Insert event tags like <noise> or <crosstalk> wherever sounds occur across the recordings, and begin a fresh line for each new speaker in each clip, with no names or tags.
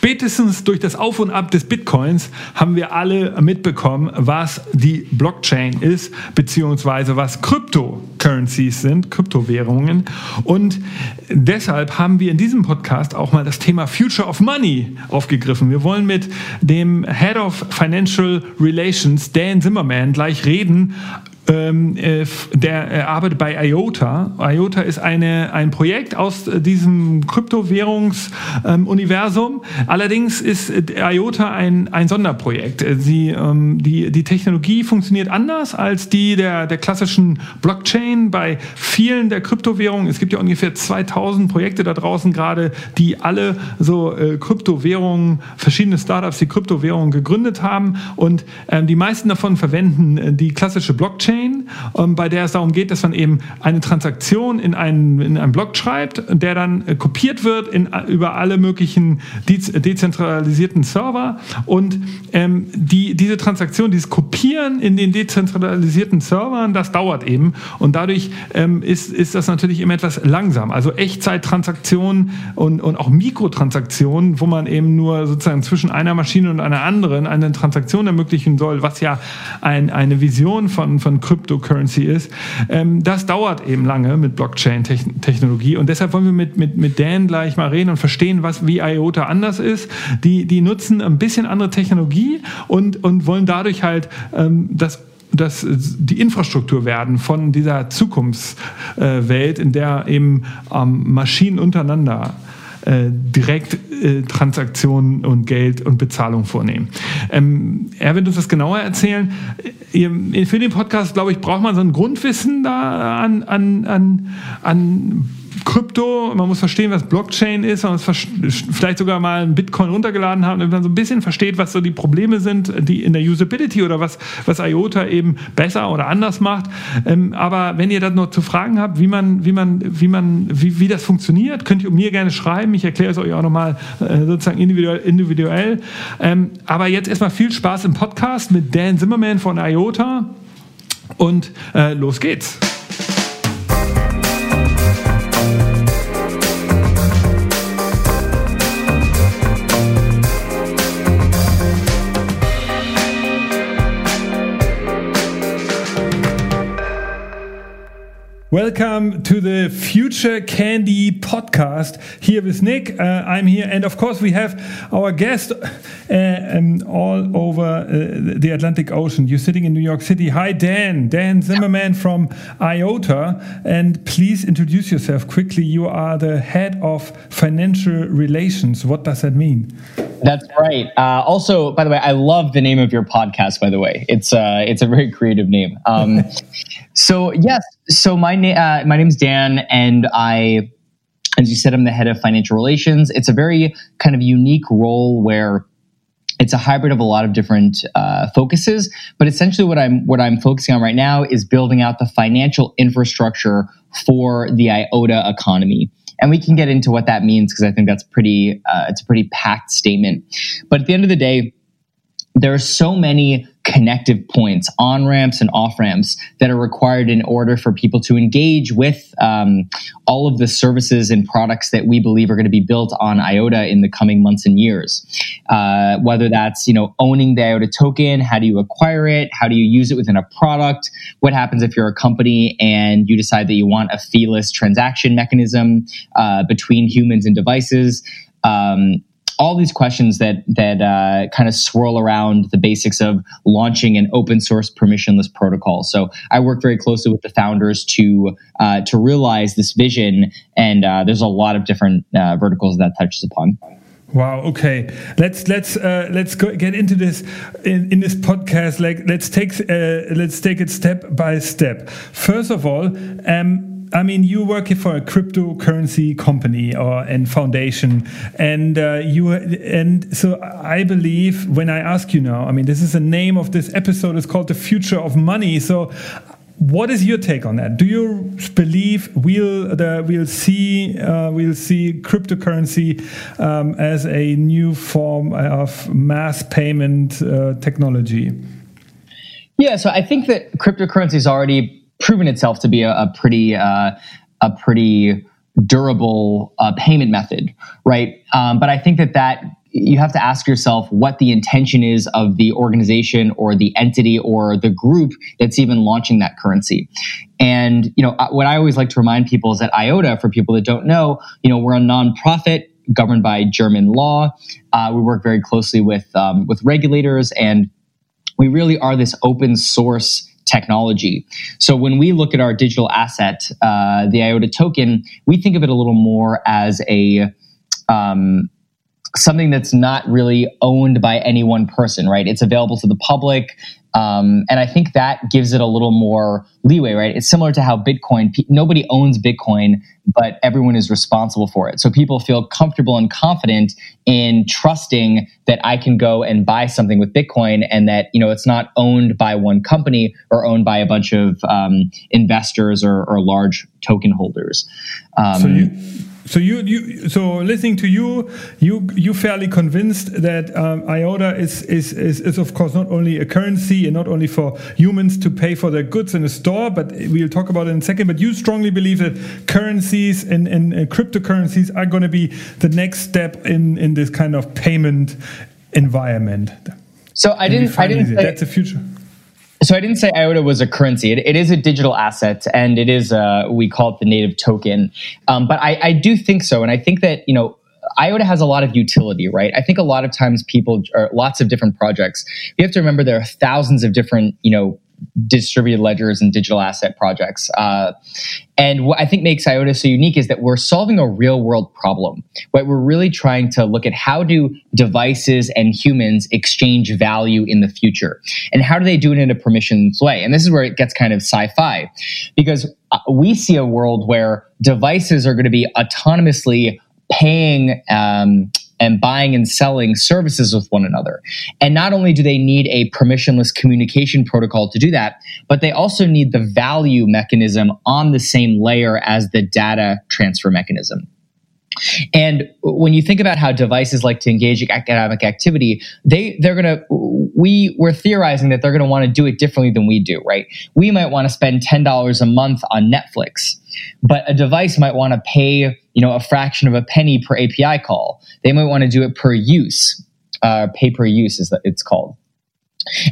Spätestens durch das Auf und Ab des Bitcoins haben wir alle mitbekommen, was die Blockchain ist, beziehungsweise was Cryptocurrencies sind, Kryptowährungen. Und deshalb haben wir in diesem Podcast auch mal das Thema Future of Money aufgegriffen. Wir wollen mit dem Head of Financial Relations, Dan Zimmerman, gleich reden ähm, äh, der äh, arbeitet bei IOTA. IOTA ist eine, ein Projekt aus äh, diesem Kryptowährungsuniversum. Ähm, Allerdings ist IOTA ein, ein Sonderprojekt. Sie, ähm, die, die Technologie funktioniert anders als die der, der klassischen Blockchain. Bei vielen der Kryptowährungen, es gibt ja ungefähr 2000 Projekte da draußen gerade, die alle so äh, Kryptowährungen, verschiedene Startups, die Kryptowährungen gegründet haben. Und ähm, die meisten davon verwenden die klassische Blockchain. Blockchain, ähm, bei der es darum geht, dass man eben eine Transaktion in einen, in einen Block schreibt, der dann äh, kopiert wird in, über alle möglichen dezentralisierten Server und ähm, die, diese Transaktion, dieses Kopieren in den dezentralisierten Servern, das dauert eben und dadurch ähm, ist, ist das natürlich immer etwas langsam. Also Echtzeittransaktionen und, und auch Mikrotransaktionen, wo man eben nur sozusagen zwischen einer Maschine und einer anderen eine Transaktion ermöglichen soll, was ja ein, eine Vision von, von Cryptocurrency ist. Ähm, das dauert eben lange mit Blockchain-Technologie und deshalb wollen wir mit, mit, mit Dan gleich mal reden und verstehen, was wie IOTA anders ist. Die, die nutzen ein bisschen andere Technologie und, und wollen dadurch halt ähm, das das, die Infrastruktur werden von dieser Zukunftswelt, in der eben ähm, Maschinen untereinander äh, direkt äh, Transaktionen und Geld und Bezahlung vornehmen. Ähm, er wird uns das genauer erzählen. Für den Podcast, glaube ich, braucht man so ein Grundwissen da an, an, an, an Krypto, man muss verstehen, was Blockchain ist, man muss vielleicht sogar mal einen Bitcoin runtergeladen haben, damit man so ein bisschen versteht, was so die Probleme sind, die in der Usability oder was, was IOTA eben besser oder anders macht. Ähm, aber wenn ihr da noch zu Fragen habt, wie man, wie man, wie man, wie, wie das funktioniert, könnt ihr mir gerne schreiben. Ich erkläre es euch auch nochmal äh, sozusagen individuell. individuell. Ähm, aber jetzt erstmal viel Spaß im Podcast mit Dan Zimmerman von IOTA und äh, los geht's. Welcome to the Future Candy podcast here with Nick. Uh, I'm here, and of course, we have our guest uh, um, all over uh, the Atlantic Ocean. You're sitting in New York City. Hi, Dan. Dan Simerman from IOTA. And please introduce yourself quickly. You are the head of financial relations. What does that mean?
That's right. Uh, also, by the way, I love the name of your podcast. By the way, it's uh, it's a very creative name. Um, <laughs> so yes, so my name uh, my name is Dan, and I, as you said, I'm the head of financial relations. It's a very kind of unique role where it's a hybrid of a lot of different uh, focuses, but essentially what I'm what I'm focusing on right now is building out the financial infrastructure for the IOTA economy. And we can get into what that means because I think that's pretty uh, it's a pretty packed statement. But at the end of the day, there are so many connective points, on ramps and off ramps that are required in order for people to engage with um, all of the services and products that we believe are going to be built on IOTA in the coming months and years. Uh, whether that's you know owning the IOTA token, how do you acquire it, how do you use it within a product, what happens if you're a company and you decide that you want a feeless transaction mechanism uh, between humans and devices. Um, all these questions that that uh, kind of swirl around the basics of launching an open source permissionless protocol. So I work very closely with the founders to uh, to realize this vision, and uh, there's a lot of different uh, verticals that touches upon.
Wow. Okay. Let's let's uh, let's go, get into this in, in this podcast. Like let's take uh, let's take it step by step. First of all, um, I mean, you work for a cryptocurrency company or and foundation, and uh, you and so I believe when I ask you now, I mean, this is the name of this episode. It's called the future of money. So, what is your take on that? Do you believe we'll the, we'll see uh, we'll see cryptocurrency um, as a new form of mass payment uh, technology?
Yeah, so I think that cryptocurrency is already proven itself to be a, a pretty uh, a pretty durable uh, payment method, right? Um, but I think that that you have to ask yourself what the intention is of the organization or the entity or the group that's even launching that currency. And, you know, what I always like to remind people is that IOTA, for people that don't know, you know, we're a nonprofit governed by German law. Uh, we work very closely with, um, with regulators and we really are this open source technology. So when we look at our digital asset, uh, the IOTA token, we think of it a little more as a, um, something that's not really owned by any one person, right? It's available to the public. Um, and I think that gives it a little more leeway, right? It's similar to how Bitcoin, nobody owns Bitcoin, but everyone is responsible for it. So people feel comfortable and confident in trusting that I can go and buy something with Bitcoin and that, you know, it's not owned by one company or owned by a bunch of um, investors or, or, large token holders.
Um, so you so you, you so listening to you, you you fairly convinced that um, IOTA is, is is is of course not only a currency and not only for humans to pay for their goods in a store, but we'll talk about it in a second. But you strongly believe that currencies and, and, and cryptocurrencies are going to be the next step in in this kind of payment environment.
So I didn't. I didn't. Say,
that's the future.
So I didn't say IOTA was a currency. it, it is a digital asset, and it is a, we call it the native token. Um, but I, I do think so, and I think that you know IOTA has a lot of utility, right? I think a lot of times people or lots of different projects. You have to remember there are thousands of different, you know, distributed ledgers and digital asset projects. Uh, and what I think makes IOTA so unique is that we're solving a real world problem. What we're really trying to look at how do devices and humans exchange value in the future? And how do they do it in a permissionless way? And this is where it gets kind of sci-fi because uh, we see a world where devices are going to be autonomously paying um, and buying and selling services with one another. And not only do they need a permissionless communication protocol to do that, but they also need the value mechanism on the same layer as the data transfer mechanism. And when you think about how devices like to engage in economic activity, they they're gonna we we're theorizing that they're gonna want to do it differently than we do, right? We might want to spend ten dollars a month on Netflix, but a device might want to pay you know a fraction of a penny per API call. They might want to do it per use, uh, pay per use is that it's called.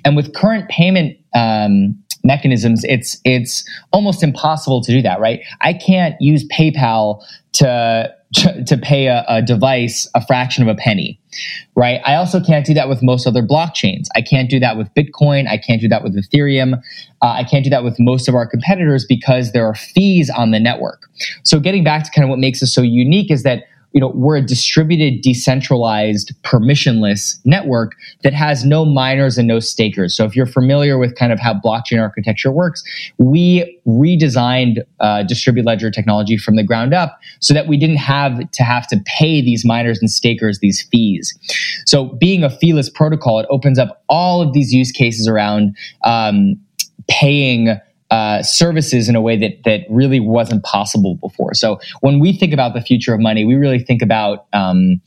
And with current payment um, mechanisms, it's it's almost impossible to do that, right? I can't use PayPal to to, pay a, a, device a fraction of a penny, right? I also can't do that with most other blockchains. I can't do that with Bitcoin. I can't do that with Ethereum. Uh, I can't do that with most of our competitors because there are fees on the network. So getting back to kind of what makes us so unique is that you know, we're a distributed, decentralized, permissionless network that has no miners and no stakers. So if you're familiar with kind of how blockchain architecture works, we redesigned uh, distributed ledger technology from the ground up so that we didn't have to have to pay these miners and stakers these fees. So being a feeless protocol, it opens up all of these use cases around um, paying uh, services in a way that that really wasn't possible before. So when we think about the future of money, we really think about um,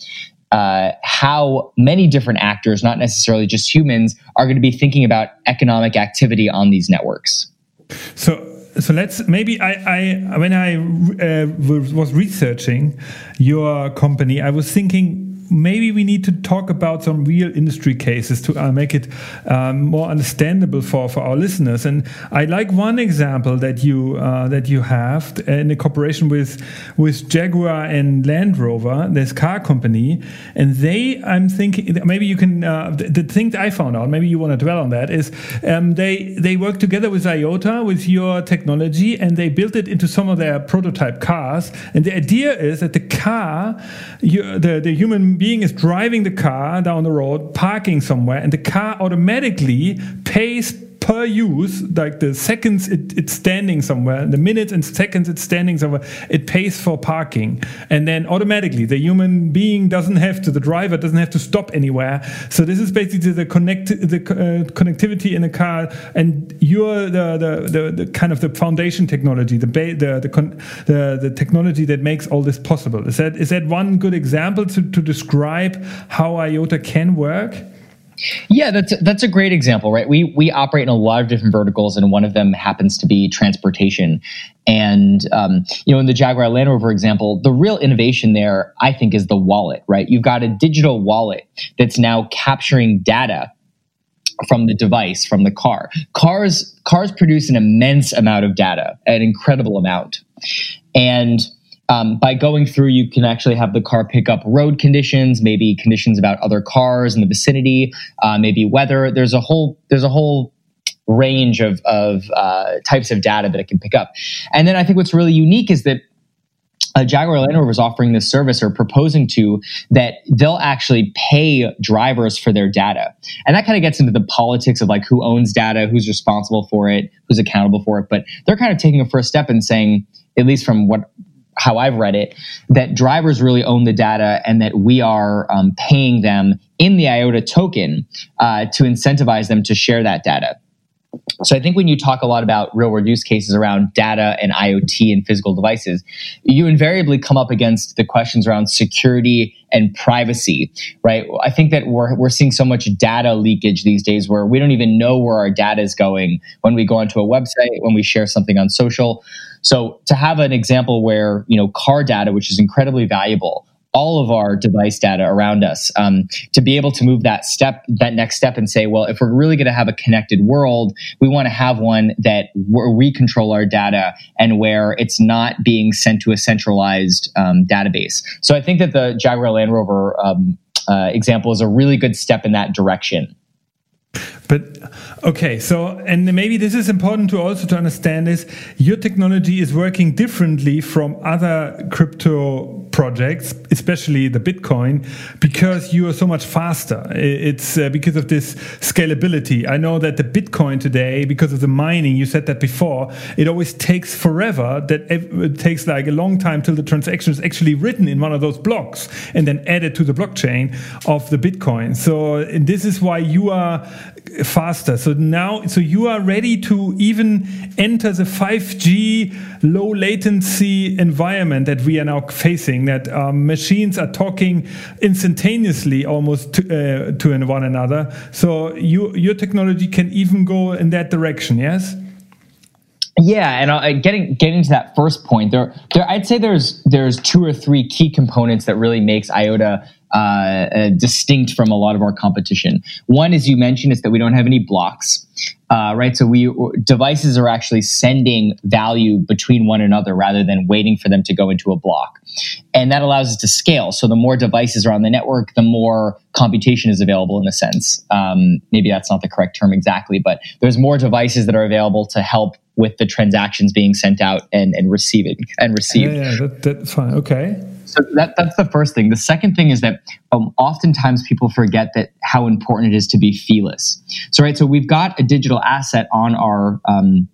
uh, how many different actors, not necessarily just humans, are going to be thinking about economic activity on these networks.
So so let's maybe I, I when I uh, was researching your company, I was thinking maybe we need to talk about some real industry cases to uh, make it um, more understandable for, for our listeners. And I like one example that you uh, that you have in a cooperation with with Jaguar and Land Rover, this car company, and they I'm thinking maybe you can uh, the, the, thing I found out maybe you want to dwell on that is um, they they work together with IOTA with your technology and they built it into some of their prototype cars. And the idea is that the car, you, the the human being is driving the car down the road, parking somewhere, and the car automatically pays per use, like the seconds it, it's standing somewhere, the minutes and seconds it's standing somewhere, it pays for parking. And then automatically the human being doesn't have to, the driver doesn't have to stop anywhere. So this is basically the connect the uh, connectivity in a car, and you're the, the, the, the, kind of the foundation technology, the the the, the the technology that makes all this possible. Is that is that one good example to, to describe how IOTA can work?
Yeah, that's that's a great example, right? We we operate in a lot of different verticals, and one of them happens to be transportation. And um, you know, in the Jaguar Land Rover example, the real innovation there, I think, is the wallet, right? You've got a digital wallet that's now capturing data from the device from the car cars cars produce an immense amount of data an incredible amount and um, by going through, you can actually have the car pick up road conditions, maybe conditions about other cars in the vicinity, uh, maybe weather. There's a whole there's a whole range of of uh, types of data that it can pick up. And then I think what's really unique is that uh, Jaguar Land Rover is offering this service or proposing to that they'll actually pay drivers for their data. And that kind of gets into the politics of like who owns data, who's responsible for it, who's accountable for it. But they're kind of taking a first step and saying, at least from what how I've read it, that drivers really own the data and that we are um, paying them in the IOTA token uh, to incentivize them to share that data. So I think when you talk a lot about real world use cases around data and IoT and physical devices, you invariably come up against the questions around security and privacy, right? I think that we're, we're seeing so much data leakage these days where we don't even know where our data is going when we go onto a website, when we share something on social. So to have an example where, you know, car data, which is incredibly valuable, all of our device data around us um, to be able to move that step that next step and say well if we're really going to have a connected world we want to have one that where we control our data and where it's not being sent to a centralized um, database. So i think that the jaguar land rover um, uh, example is a really good step in that direction
but okay, so and maybe this is important to also to understand is your technology is working differently from other crypto projects, especially the Bitcoin, because you are so much faster. It's uh, because of this scalability. I know that the Bitcoin today, because of the mining, you said that before, it always takes forever. That it takes like a long time till the transaction is actually written in one of those blocks and then added to the blockchain of the Bitcoin. So this is why you are faster. So now, so you are ready to even enter the 5G low latency environment that we are now facing. That um, machines are talking instantaneously almost to, uh, to one another. So you, your technology can even go in that direction. Yes.
Yeah, and uh, getting getting to that first point, there, there, I'd say there's there's two or three key components that really makes IOTA uh, uh, distinct from a lot of our competition. One, as you mentioned, is that we don't have any blocks. Uh, right, so we devices are actually sending value between one another rather than waiting for them to go into a block, and that allows us to scale. So the more devices are on the network, the more computation is available. In a sense, um, maybe that's not the correct term exactly, but there's more devices that are available to help with the transactions being sent out and, and receiving and received.
Yeah, yeah that, that's fine. Okay.
So that, that's the first thing. The second thing is that um, oftentimes people forget that how important it is to be feeless. So right, so we've got a digital asset on our um,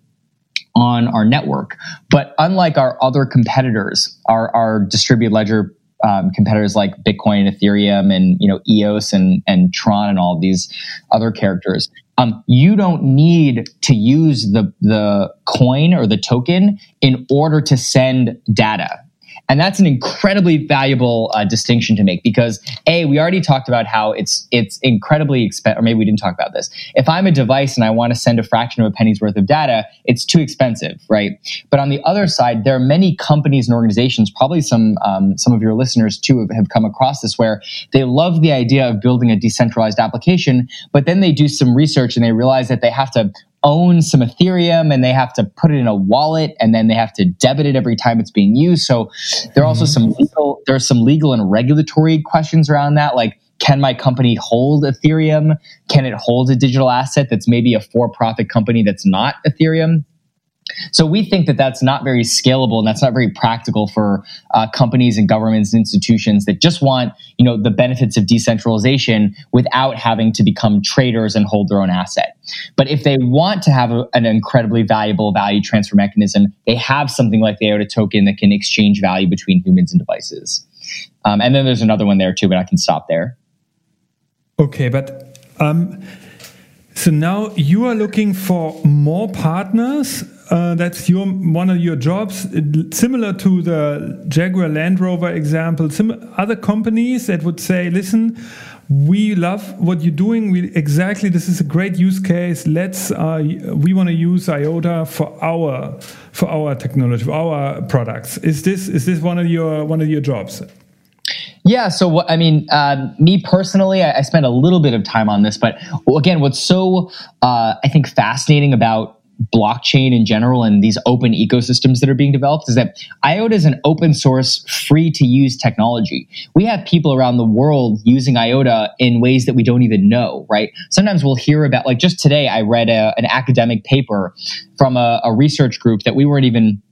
on our network, but unlike our other competitors, our, our distributed ledger um, competitors like Bitcoin and Ethereum and you know EOS and and Tron and all these other characters. Um, you don't need to use the the coin or the token in order to send data. And that's an incredibly valuable uh, distinction to make because a we already talked about how it's it's incredibly expensive. Or maybe we didn't talk about this. If I'm a device and I want to send a fraction of a penny's worth of data, it's too expensive, right? But on the other side, there are many companies and organizations. Probably some um, some of your listeners too have, have come across this where they love the idea of building a decentralized application, but then they do some research and they realize that they have to own some Ethereum and they have to put it in a wallet and then they have to debit it every time it's being used. So there are also some mm-hmm. legal, there are some legal and regulatory questions around that. Like, can my company hold Ethereum? Can it hold a digital asset that's maybe a for profit company that's not Ethereum? So we think that that's not very scalable and that's not very practical for uh, companies and governments and institutions that just want, you know, the benefits of decentralization without having to become traders and hold their own asset. But if they want to have a, an incredibly valuable value transfer mechanism, they have something like the IOTA token that can exchange value between humans and devices. Um, and then there's another one there too, but I can stop there.
Okay, but um, so now you are looking for more partners uh, that's your one of your jobs, similar to the Jaguar Land Rover example. Some other companies that would say, "Listen, we love what you're doing. We exactly this is a great use case. Let's uh, we want to use IOTA for our for our technology, for our products. Is this is this one of your one of your jobs?
Yeah, so what I mean, uh, me personally, I, I, spent a little bit of time on this, but again, what's so uh, I think fascinating about blockchain in general and these open ecosystems that are being developed is that IOTA is an open source, free to use technology. We have people around the world using IOTA in ways that we don't even know, right? Sometimes we'll hear about, like just today, I read a, an academic paper from a, a research group that we weren't even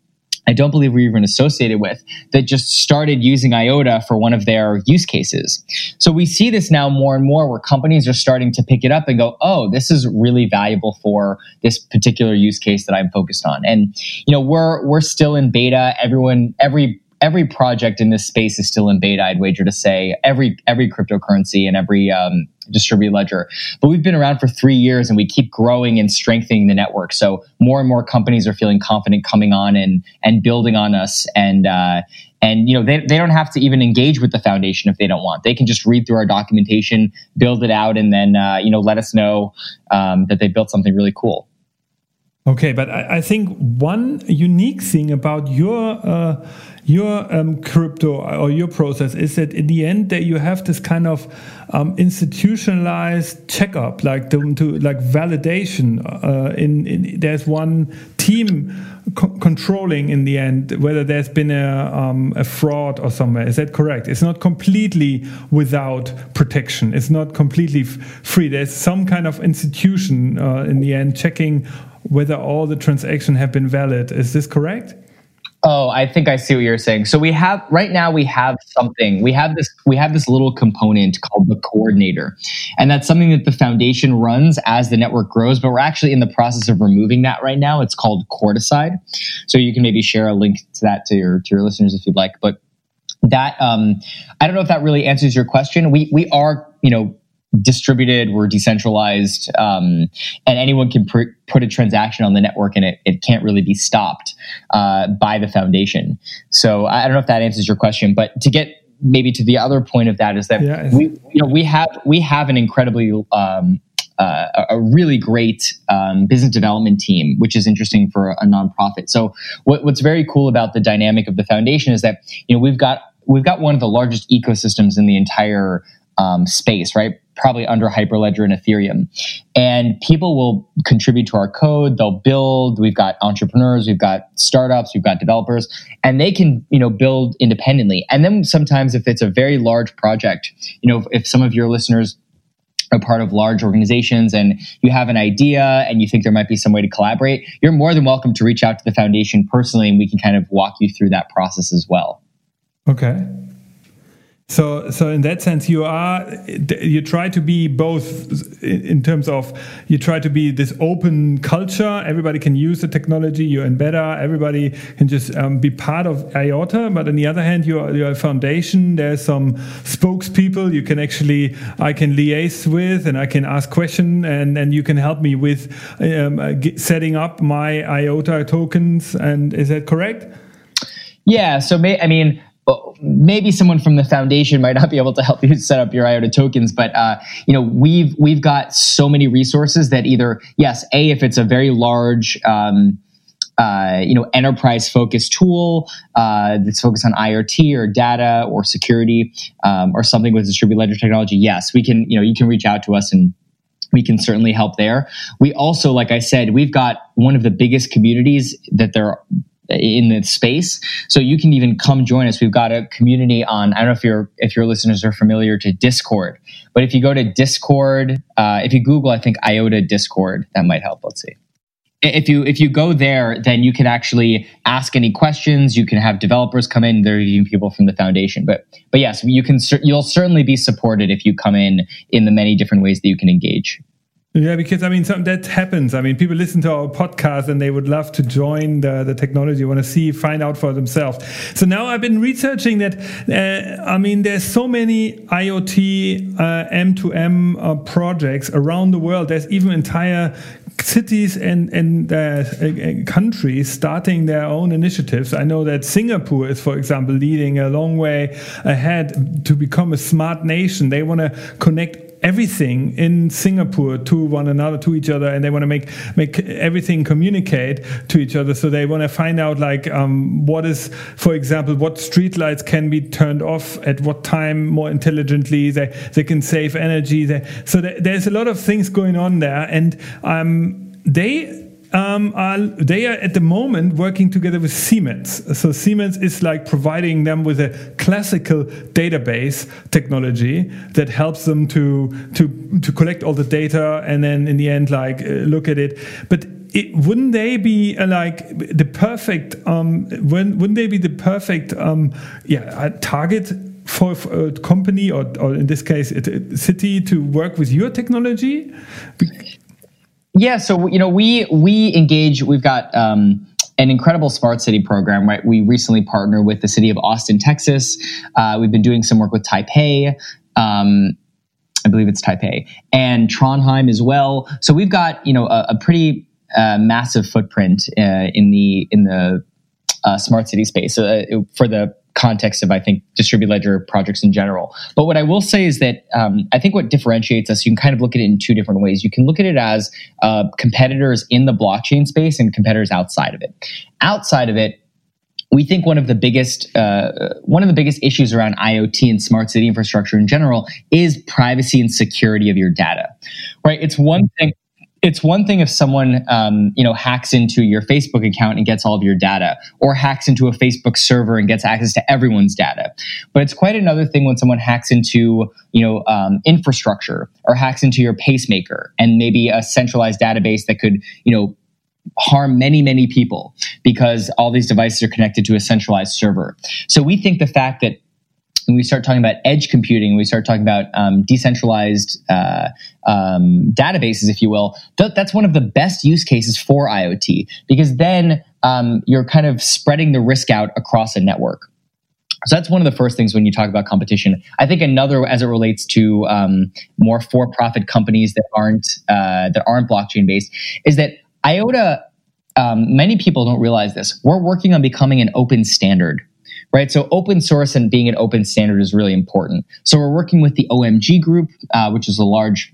I don't believe we're even associated with that just started using IOTA for one of their use cases. So we see this now more and more where companies are starting to pick it up and go, oh, this is really valuable for this particular use case that I'm focused on. And, you know, we're, we're still in beta. Everyone, every every project in this space is still in beta. I'd wager to say every every cryptocurrency and every um, distributed ledger. But we've been around for three years, and we keep growing and strengthening the network. So more and more companies are feeling confident coming on and and building on us. And uh, and you know they they don't have to even engage with the foundation if they don't want. They can just read through our documentation, build it out, and then uh, you know let us know um, that they built something really cool.
Okay, but I, I, think one unique thing about your uh, your um, crypto or your process is that in the end that you have this kind of um, institutionalized checkup, like to, to like validation. Uh, in, in, there's one team co controlling in the end whether there's been a um, a fraud or somewhere. Is that correct? It's not completely without protection. It's not completely free. There's some kind of institution uh, in the end checking whether all the transactions have been valid. Is this correct?
Oh, I think I see what you're saying. So we have right now we have something. We have this we have this little component called the coordinator. And that's something that the foundation runs as the network grows, but we're actually in the process of removing that right now. It's called Coordicide. So you can maybe share a link to that to your to your listeners if you'd like. But that um I don't know if that really answers your question. We we are, you know, distributed, we're decentralized, um, and anyone can pr- put a transaction on the network and it, it can't really be stopped uh, by the foundation. So I don't know if that answers your question, but to get maybe to the other point of that is that yeah, we you know we have we have an incredibly um, uh, a really great um, business development team, which is interesting for a nonprofit. So, what, what's very cool about the dynamic of the foundation is that you know we've got we've got one of the largest ecosystems in the entire um, space, right? Probably under Hyperledger and Ethereum. And people will contribute to our code. They'll build. We've got entrepreneurs, we've got startups, we've got developers, and they can, you know, build independently. And then sometimes if it's a very large project, you know, if, if some of your listeners are part of large organizations and you have an idea and you think there might be some way to collaborate, you're more than welcome to reach out to the foundation personally and we can kind of walk you through that process as well.
Okay. So, so in that sense, you are you try to be both in terms of you try to be this open culture. Everybody can use the technology. You're in beta. Everybody can just um, be part of IOTA. But on the other hand, you're, you're a foundation. There's some spokespeople you can actually I can liaise with, and I can ask question, and and you can help me with um, uh, setting up my IOTA tokens. And is that correct?
Yeah. So, may, I mean maybe someone from the foundation might not be able to help you set up your IOTA tokens, but uh, you know we've we've got so many resources that either yes, a if it's a very large. Um, uh, you know, enterprise focused tool uh, that's focused on IoT or data or security um, or something with distributed ledger technology. Yes, we can. You know, you can reach out to us and we can certainly help there. We also, like I said, we've got one of the biggest communities that there in the space. So you can even come join us. We've got a community on. I don't know if your if your listeners are familiar to Discord, but if you go to Discord, uh, if you Google, I think IOTA Discord, that might help. Let's see. If you if you go there, then you can actually ask any questions. You can have developers come in. There are even people from the foundation. But but yes, you can. You'll certainly be supported if you come in in the many different ways that you can engage.
Yeah, because I mean, some, that happens. I mean, people listen to our podcast and they would love to join the, the technology, want to see, find out for themselves. So now I've been researching that. Uh, I mean, there's so many IoT uh, M2M uh, projects around the world. There's even entire cities and and uh, uh, countries starting their own initiatives. I know that Singapore is, for example, leading a long way ahead to become a smart nation. They want to connect everything in Singapore to one another, to each other, and they want to make make everything communicate to each other. So they want to find out like um, what is, for example, what streetlights can be turned off at what time more intelligently. They they can save energy. They, so there's a lot of things going on there, and um, they um, they are at the moment working together with Siemens. So Siemens is like providing them with a classical database technology that helps them to to to collect all the data and then in the end like uh, look at it. But it, wouldn't they be uh, like the perfect um, when, wouldn't they be the perfect um, yeah target for, for, a company or, or in this case a city to work with your technology?
Yeah, so you know, we we engage. We've got um, an incredible smart city program. Right, we recently partnered with the city of Austin, Texas. Uh, we've been doing some work with Taipei. Um, I believe it's Taipei and Trondheim as well. So we've got you know a, a pretty uh, massive footprint uh, in the in the uh, smart city space uh, for the context of I think distributed ledger projects in general. But what I will say is that um, I think what differentiates us, you can kind of look at it in two different ways. You can look at it as uh, competitors in the blockchain space and competitors outside of it. Outside of it, we think one of the biggest uh, one of the biggest issues around IoT and smart city infrastructure in general is privacy and security of your data. Right? It's one thing it's one thing if someone um, you know hacks into your facebook account and gets all of your data or hacks into a facebook server and gets access to everyone's data. But it's quite another thing when someone hacks into you know um, infrastructure or hacks into your pacemaker and maybe a centralized database that could you know harm many many people because all these devices are connected to a centralized server. So we think the fact that when we start talking about edge computing, we start talking about um, decentralized uh, um, databases, if you will, th- that's one of the best use cases for IoT because then um, you're kind of spreading the risk out across a network. So that's one of the first things when you talk about competition. I think another, as it relates to um, more for-profit companies that aren't uh, that aren't blockchain based, is that IOTA. Um, many people don't realize this. We're working on becoming an open standard right? So open source and being an open standard is really important. So we're working with the OMG group, uh, which is a large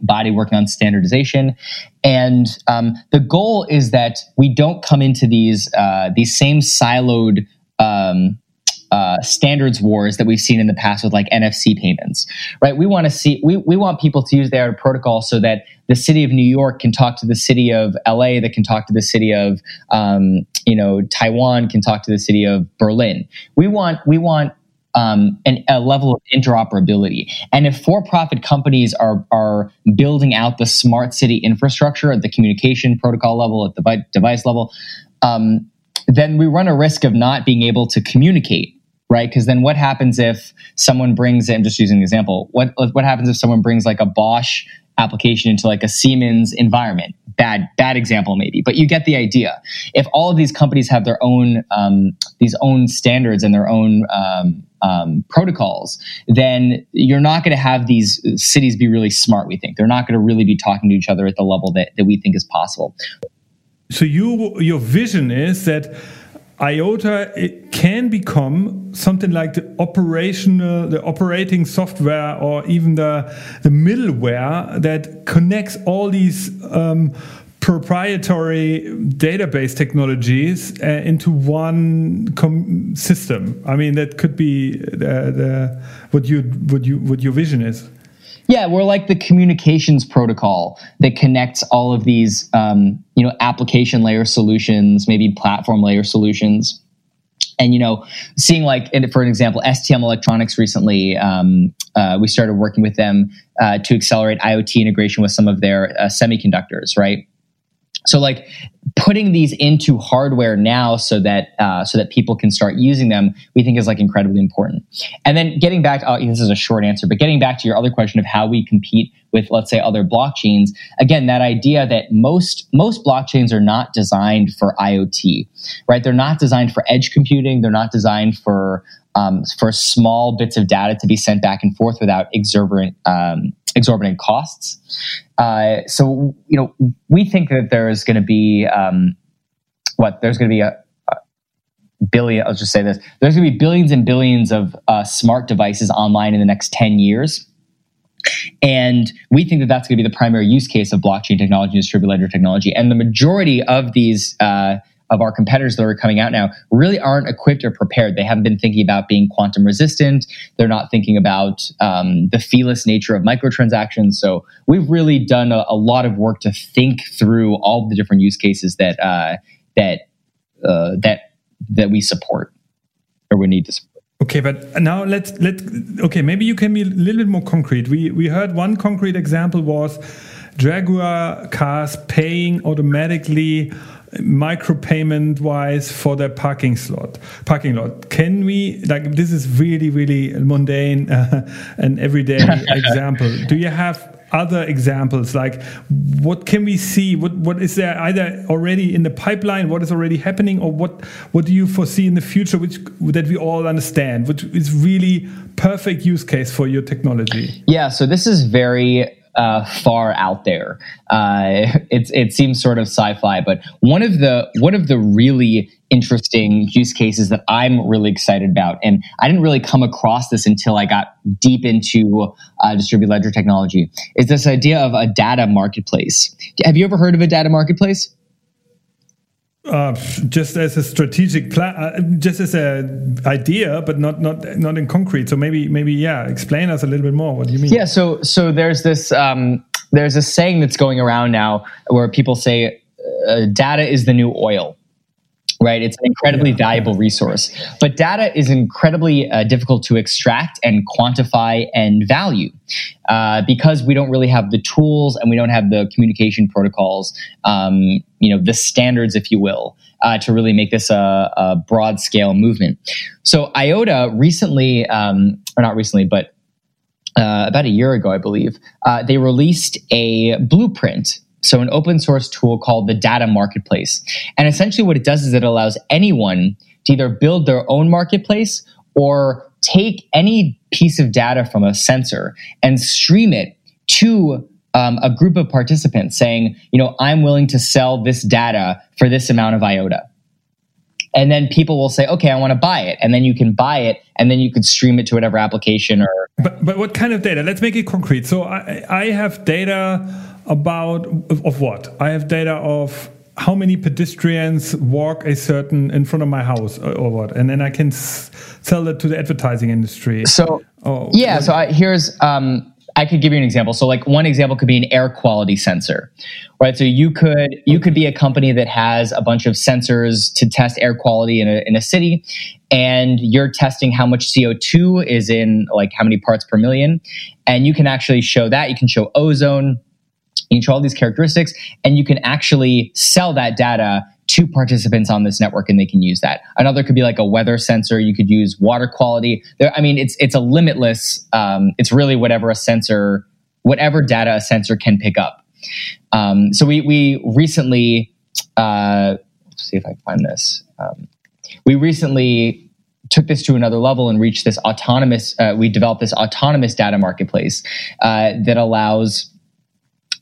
body working on standardization, and um, the goal is that we don't come into these uh, these same siloed um, uh, standards wars that we've seen in the past with like NFC payments, right? We want to see we, we want people to use their protocol so that the city of New York can talk to the city of LA, that can talk to the city of um, you know Taiwan, can talk to the city of Berlin. We want we want um, an, a level of interoperability. And if for-profit companies are are building out the smart city infrastructure at the communication protocol level, at the device level, um, then we run a risk of not being able to communicate right? Because then what happens if someone brings, I'm just using an example, what, what happens if someone brings like a Bosch application into like a Siemens environment? Bad, bad example maybe, but you get the idea. If all of these companies have their own, um, these own standards and their own, um, um, protocols, then you're not going to have these cities be really smart. We think they're not going to really be talking to each other at the level that, that we think is possible.
So you, your vision is that IOTA it can become something like the operational, the operating software, or even the the middleware that connects all these um, proprietary database technologies uh, into one system. I mean, that could be the, the, what you what you what your vision is.
Yeah, we're like the communications protocol that connects all of these, um, you know, application layer solutions, maybe platform layer solutions. And you know, seeing like, for an example, STMicroelectronics recently, um, uh, we started working with them uh, to accelerate IoT integration with some of their uh, semiconductors, right? So like putting these into hardware now so that uh, so that people can start using them, we think is like incredibly important. And then getting back, uh, this is a short answer, but getting back to your other question of how we compete with, let's say, other blockchains. Again, that idea that most most blockchains are not designed for IoT, right? They're not designed for edge computing. They're not designed for um, for small bits of data to be sent back and forth without exuberant um, exorbitant costs. Uh, so you know we think that there is going to be um, what there's going to be a, a, billion. I'll just say this: there's going to be billions and billions of uh, smart devices online in the next ten years. And we think that that's going to be the primary use case of blockchain technology and distributed ledger technology. And the majority of these uh, of our competitors that are coming out now really aren't equipped or prepared. They haven't been thinking about being quantum resistant. They're not thinking about um, the feeless nature of microtransactions. So we've really done a, a, lot of work to think through all the different use cases that uh, that uh, that that we support or we need to support.
Okay, but now let's let okay, maybe you can be a little bit more concrete. We we heard one concrete example was Jaguar cars paying automatically micropayment wise for their parking slot. Parking lot. Can we like this is really really mundane <laughs> uh, and everyday <laughs> example. Do you have other examples? Like what can we see? What what is there either already in the pipeline what is already happening or what what do you foresee in the future which that we all understand which is really perfect use case for your technology?
Yeah so this is very uh, far out there. Uh, it, it seems sort of sci-fi, but one of the one of the really interesting use cases that I'm really excited about, and I didn't really come across this until I got deep into uh, distributed ledger technology, is this idea of a data marketplace. Have you ever heard of a data marketplace?
Uh, just as a strategic plan, uh, just as an idea, but not not not in concrete. So maybe maybe yeah, explain us a little bit more. What do you mean?
Yeah. So so there's this um, there's a saying that's going around now where people say uh, data is the new oil right? It's an incredibly yeah. valuable resource. But data is incredibly uh, difficult to extract and quantify and value uh, because we don't really have the tools and we don't have the communication protocols, um, you know, the standards, if you will, uh, to really make this a, a, broad scale movement. So IOTA recently, um, or not recently, but uh, about a year ago, I believe, uh, they released a blueprint so an open source tool called the Data Marketplace. And essentially what it does is it allows anyone to either build their own marketplace or take any piece of data from a sensor and stream it to um, a group of participants saying, you know, I'm willing to sell this data for this amount of IOTA. And then people will say, okay, I want to buy it. And then you can buy it and then you could stream it to whatever application or.
But, but what kind of data? Let's make it concrete. So I, I have data about of what? I have data of how many pedestrians walk a certain in front of my house or, or what, and then I can sell that to the advertising industry.
So oh, yeah, so I, here's um, I could give you an example. So like one example could be an air quality sensor, right? So you could you could be a company that has a bunch of sensors to test air quality in a, in a city, and you're testing how much CO2 is in like how many parts per million, and you can actually show that. You can show ozone show all these characteristics, and you can actually sell that data to participants on this network and they can use that. Another could be like a weather sensor. You could use water quality. There, I mean, it's it's a limitless. Um, it's really whatever a sensor, whatever data a sensor can pick up. Um, so we we recently uh, let's see if I can find this. Um, we recently took this to another level and reached this autonomous. Uh, we developed this autonomous data marketplace uh, that allows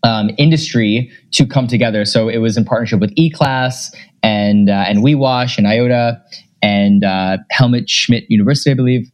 um, industry to come together. So it was in partnership with eClass and uh, and WeWash and IOTA and uh, Helmut Schmidt University, I believe.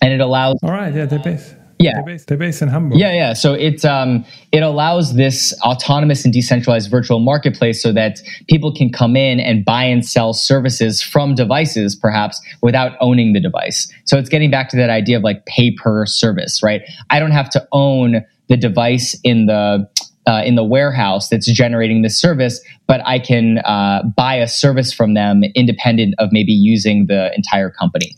And it allows.
All right, yeah, they're based.
Yeah,
they're based, they're based in Hamburg.
Yeah, yeah. So it um, it allows this autonomous and decentralized virtual marketplace so that people can come in and buy and sell services from devices, perhaps without owning the device. So it's getting back to that idea of like pay per service, right? I don't have to own the device in the uh, in the warehouse that's generating this service, but I can uh, buy a service from them independent of maybe using the entire company.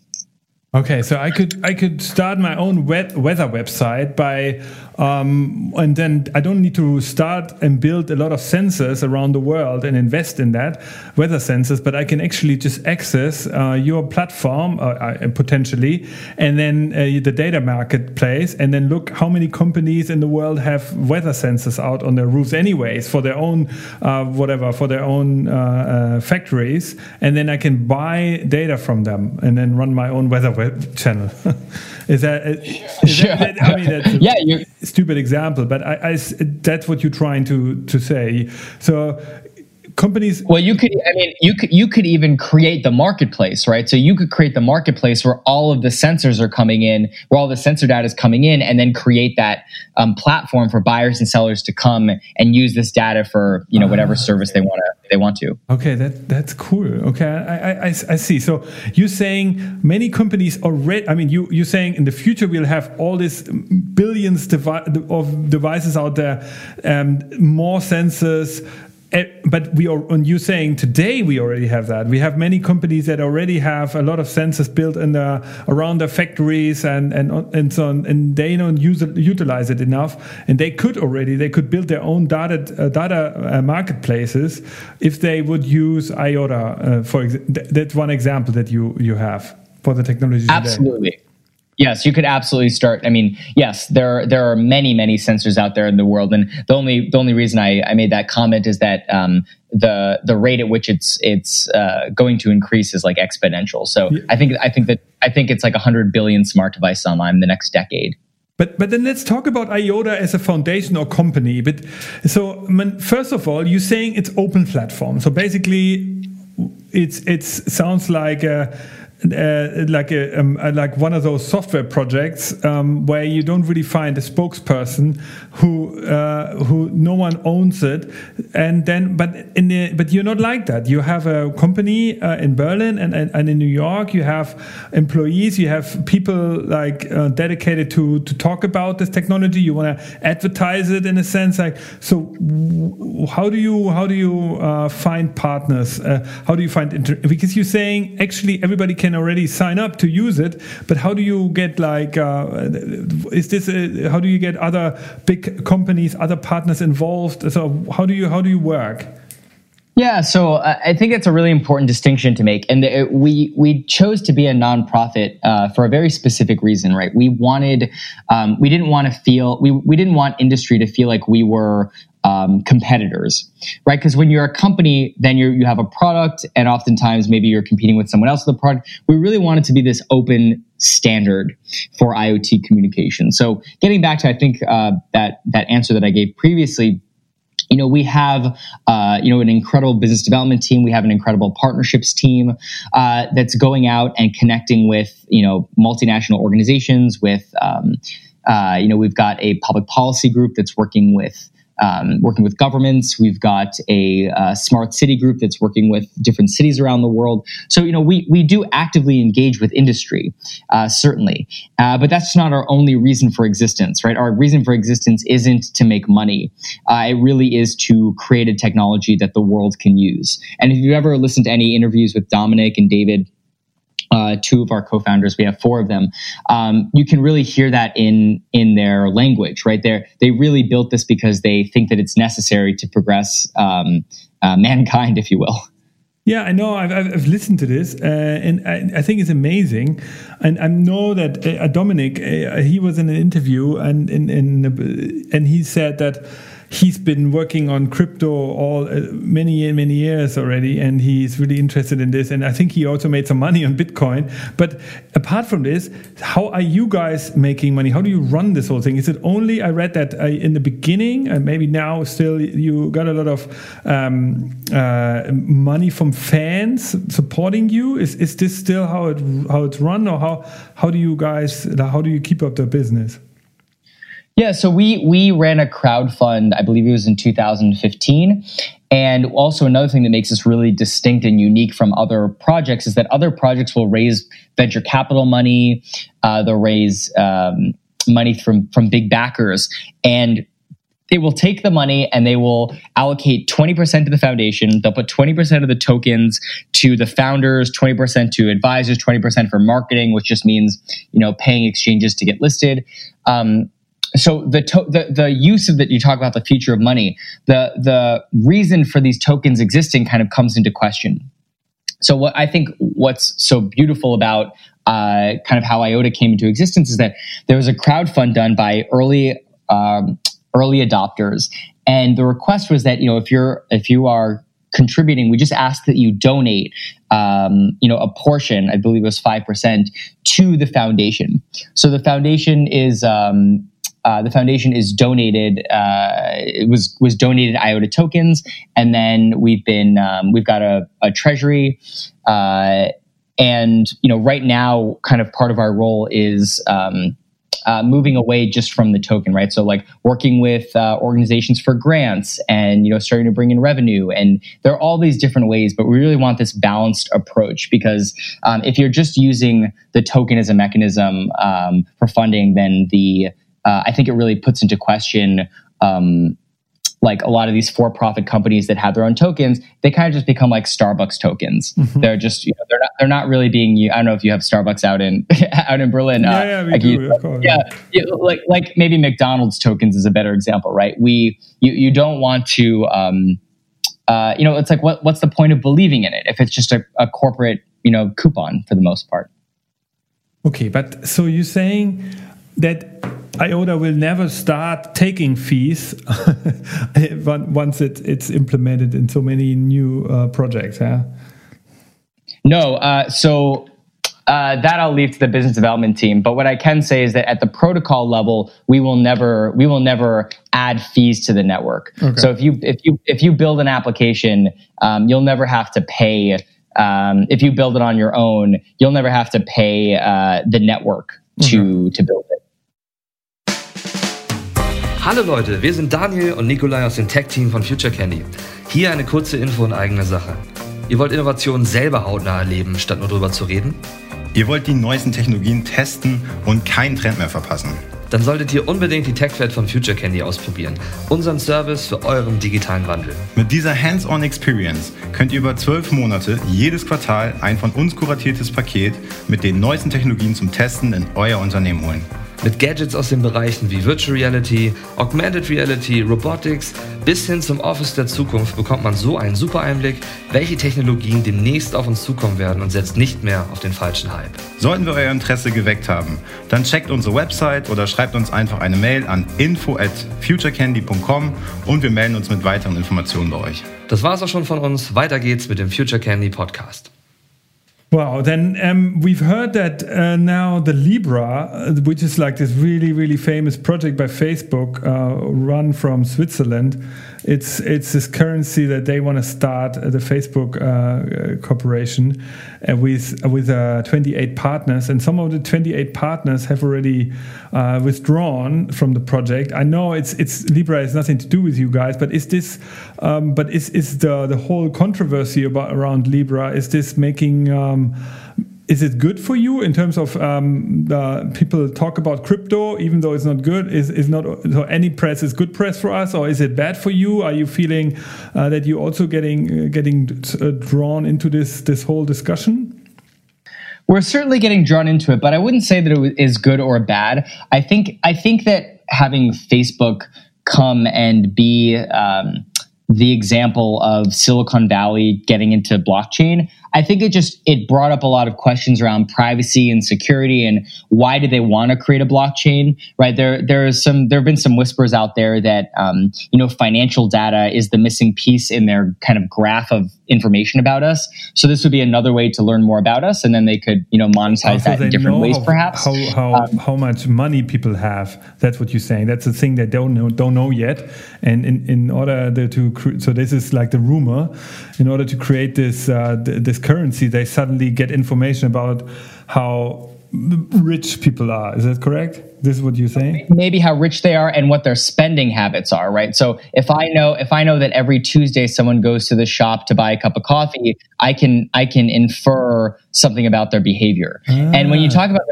Okay, so I could I could start my own wet weather website by um, and then I don't need to start and build a lot of sensors around the world and invest in that weather sensors, but I can actually just access uh, your platform uh, uh, potentially, and then uh, the data marketplace, and then look how many companies in the world have weather sensors out on their roofs, anyways, for their own uh, whatever for their own uh, factories, and then I can buy data from them and then run my own weather web <laughs> channel. Is that, uh, is sure. that, I mean that's a yeah, stupid example, but I, I, that's what you're trying to to say. So companies
well you could i mean you could you could even create the marketplace right? So you could create the marketplace where all of the sensors are coming in where all the sensor data is coming in and then create that um, platform for buyers and sellers to come and use this data for you know whatever service they want to they want to.
Okay that that's cool. Okay I, I i see. So you're saying many companies already i mean you you're saying in the future we'll have all these billions devi- of devices out there um, more sensors but we are on you saying today we already have that. We have many companies that already have a lot of sensors built in the around their factories and and and so on, and they don't use utilize it enough. And they could already they could build their own data uh, data uh, marketplaces if they would use IOTA. Uh, for ex- that's one example that you you have for the technology.
Absolutely. Today. Yes, you could absolutely start. I mean, yes, there there are many many sensors out there in the world, and the only the only reason I, I made that comment is that um, the the rate at which it's it's uh, going to increase is like exponential. So yeah. I think I think that I think it's like hundred billion smart devices online in the next decade.
But but then let's talk about IOTA as a foundation or company. But so first of all, you're saying it's open platform. So basically, it's it's sounds like. A, uh, like a, um, uh, like one of those software projects um, where you don't really find a spokesperson who uh, who no one owns it, and then but in the but you're not like that. You have a company uh, in Berlin and, and, and in New York. You have employees. You have people like uh, dedicated to to talk about this technology. You want to advertise it in a sense. Like so, how do you how do you uh, find partners? how do you find inter- because you're saying actually everybody can already sign up to use it, but how do you get like uh, is this a, how do you get other big companies, other partners involved? So how do you how do you work?
Yeah, so uh, I think it's a really important distinction to make, and it, we we chose to be a nonprofit uh, for a very specific reason, right? We wanted, um, we didn't want to feel, we we didn't want industry to feel like we were um, competitors, right? Because when you're a company, then you you have a product, and oftentimes maybe you're competing with someone else with the product. We really want it to be this open standard for IoT communication. So, getting back to I think uh, that that answer that I gave previously, you know we have uh, you know an incredible business development team we have an incredible partnerships team uh, that's going out and connecting with you know multinational organizations with um, uh, you know we've got a public policy group that's working with um, working with governments. We've got a uh, smart city group that's working with different cities around the world. So, you know, we, we do actively engage with industry, uh, certainly. Uh, but that's not our only reason for existence, right? Our reason for existence isn't to make money. Uh, it really is to create a technology that the world can use. And if you ever listened to any interviews with Dominic and David, uh, two of our co-founders. We have four of them. Um, you can really hear that in in their language, right? There, they really built this because they think that it's necessary to progress um, uh, <laughs> mankind, if you will.
Yeah, I know. I've, I've listened to this, uh, and I, I, think it's amazing. And I know that uh, Dominic, uh, he was in an interview, and in, in, and he said that he's been working on crypto all uh, many many years already, and he's really interested in this. And I think he also made some money on Bitcoin. But apart from this, how are you guys making money? How do you run this whole thing? Is it only I read that uh, in the beginning, and maybe now still you got a lot of um, uh, money from fans supporting you? Is is this still how it how it's run, or how how do you guys how do you keep up the business?
Yeah, so we we ran a crowd fund, I believe it was in 2015. And also another thing that makes us really distinct and unique from other projects is that other projects will raise venture capital money, uh, they'll raise um, money from from big backers, and they will take the money and they will allocate 20% to the foundation. They'll put 20% of the tokens to the founders, 20% to advisors, 20% for marketing, which just means, you know, paying exchanges to get listed. Um, so the, to- the the use of that you talk about the future of money the the reason for these tokens existing kind of comes into question so what i think what's so beautiful about uh, kind of how iota came into existence is that there was a crowd fund done by early um, early adopters and the request was that you know if you're if you are contributing, we just ask that you donate, um, you know, a portion, I believe it was 5%, to the foundation. So the foundation is, um, uh, the foundation is donated. Uh, it was was donated IOTA tokens, and then we've been um, we've got a, a treasury, uh, and you know right now, kind of part of our role is um, uh, moving away just from the token, right? So like working with uh, organizations for grants and you know starting to bring in revenue, and there are all these different ways. But we really want this balanced approach because um, if you're just using the token as a mechanism um, for funding, then the uh, I think it really puts into question um, like a lot of these for-profit companies that have their own tokens, they kind of just become like Starbucks tokens. Mm-hmm. They're just you know, they're not they're not really being. I don't know if you have Starbucks out in <laughs> out in Berlin.
Yeah, uh, yeah, we like do, you,
yeah, yeah, like like maybe McDonald's tokens is a better example, right? We you you don't want to. Um, uh, you know, it's like what what's the point of believing in it if it's just a, a corporate you know coupon for the most part.
Okay, but so you're saying that IOTA will never start taking fees <laughs> once it, it's implemented in so many new uh, projects. Yeah.
No. Uh, so uh, that I'll leave to the business development team. But what I can say is that at the protocol level, we will never we will never add fees to the network. Okay. So if you if you if you build an application, um, you'll never have to pay. Um, if you build it on your own, you'll never have to pay uh, the network to okay. to build it.
Hallo Leute, wir sind Daniel und Nikolai aus dem Tech-Team von Future Candy. Hier eine kurze Info in eigener Sache. Ihr wollt Innovationen selber hautnah erleben, statt nur drüber zu reden?
Ihr wollt die neuesten Technologien testen und keinen Trend mehr verpassen?
Dann solltet ihr unbedingt die TechFed von Future Candy ausprobieren. Unseren Service für euren digitalen Wandel.
Mit dieser Hands-on Experience könnt ihr über zwölf Monate jedes Quartal ein von uns kuratiertes Paket mit den neuesten Technologien zum Testen in euer Unternehmen holen.
Mit Gadgets aus den Bereichen wie Virtual Reality, Augmented Reality, Robotics bis hin zum Office der Zukunft bekommt man so einen super Einblick, welche Technologien demnächst auf uns zukommen werden und setzt nicht mehr auf den falschen Hype.
Sollten wir euer Interesse geweckt haben, dann checkt unsere Website oder schreibt uns einfach eine Mail an info at futurecandy.com und wir melden uns mit weiteren Informationen bei euch.
Das war's auch schon von uns. Weiter geht's mit dem Future Candy Podcast.
Wow. Then um, we've heard that uh, now the Libra, uh, which is like this really, really famous project by Facebook, uh, run from Switzerland, it's it's this currency that they want to start uh, the Facebook uh, corporation uh, with with 28 partners, and some of the 28 partners have already withdrawn from the project. I know it's it's Libra has nothing to do with you guys, but is this um, but is is the the whole controversy about around Libra is this making um, is it good for you in terms of um, people talk about crypto even though it's not good? Is is not so any press is good press for us or is it bad for you? Are you feeling uh, that you're also getting uh, getting uh, drawn into this this whole discussion?
We're certainly getting drawn into it but i wouldn't say that it is good or bad. I think i think that having facebook come and be um, the example of Silicon Valley getting into blockchain, I think it just it brought up a lot of questions around privacy and security and why do they want to create a blockchain? Right there, there is some there have been some whispers out there that um, you know financial data is the missing piece in their kind of graph of information about us. So this would be another way to learn more about us, and then they could you know monetize also that in different ways,
how,
perhaps.
How how, um, how much money people have? That's what you're saying. That's the thing they don't know don't know yet. And in in order to so this is like the rumor. In order to create this uh, this currency, they suddenly get information about how rich people are. Is that correct? This is what you're saying?
Maybe how rich they are and what their spending habits are, right? So if I know if I know that every Tuesday someone goes to the shop to buy a cup of coffee, I can I can infer something about their behavior. Ah. And when you talk about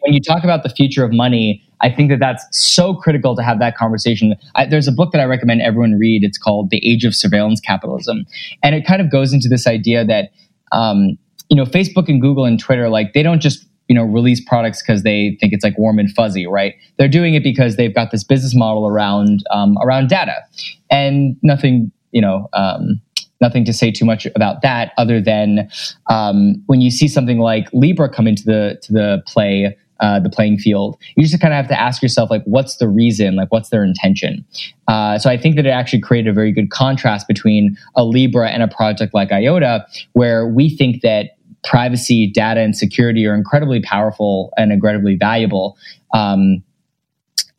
when you talk about the future of money, I think that that's so critical to have that conversation. I, there's a book that I recommend everyone read. It's called The Age of Surveillance Capitalism, and it kind of goes into this idea that um, you know Facebook and Google and Twitter, like they don't just you know release products because they think it's like warm and fuzzy, right? They're doing it because they've got this business model around um, around data, and nothing you know. Um, nothing to say too much about that other than um, when you see something like libra come into the to the play uh, the playing field. You just kind of have to ask yourself, like, what's the reason? Like, what's their intention? Uh, so I think that it actually created a very good contrast between a Libra and a project like IOTA, where we think that privacy, data, and security are incredibly powerful and incredibly valuable. Um,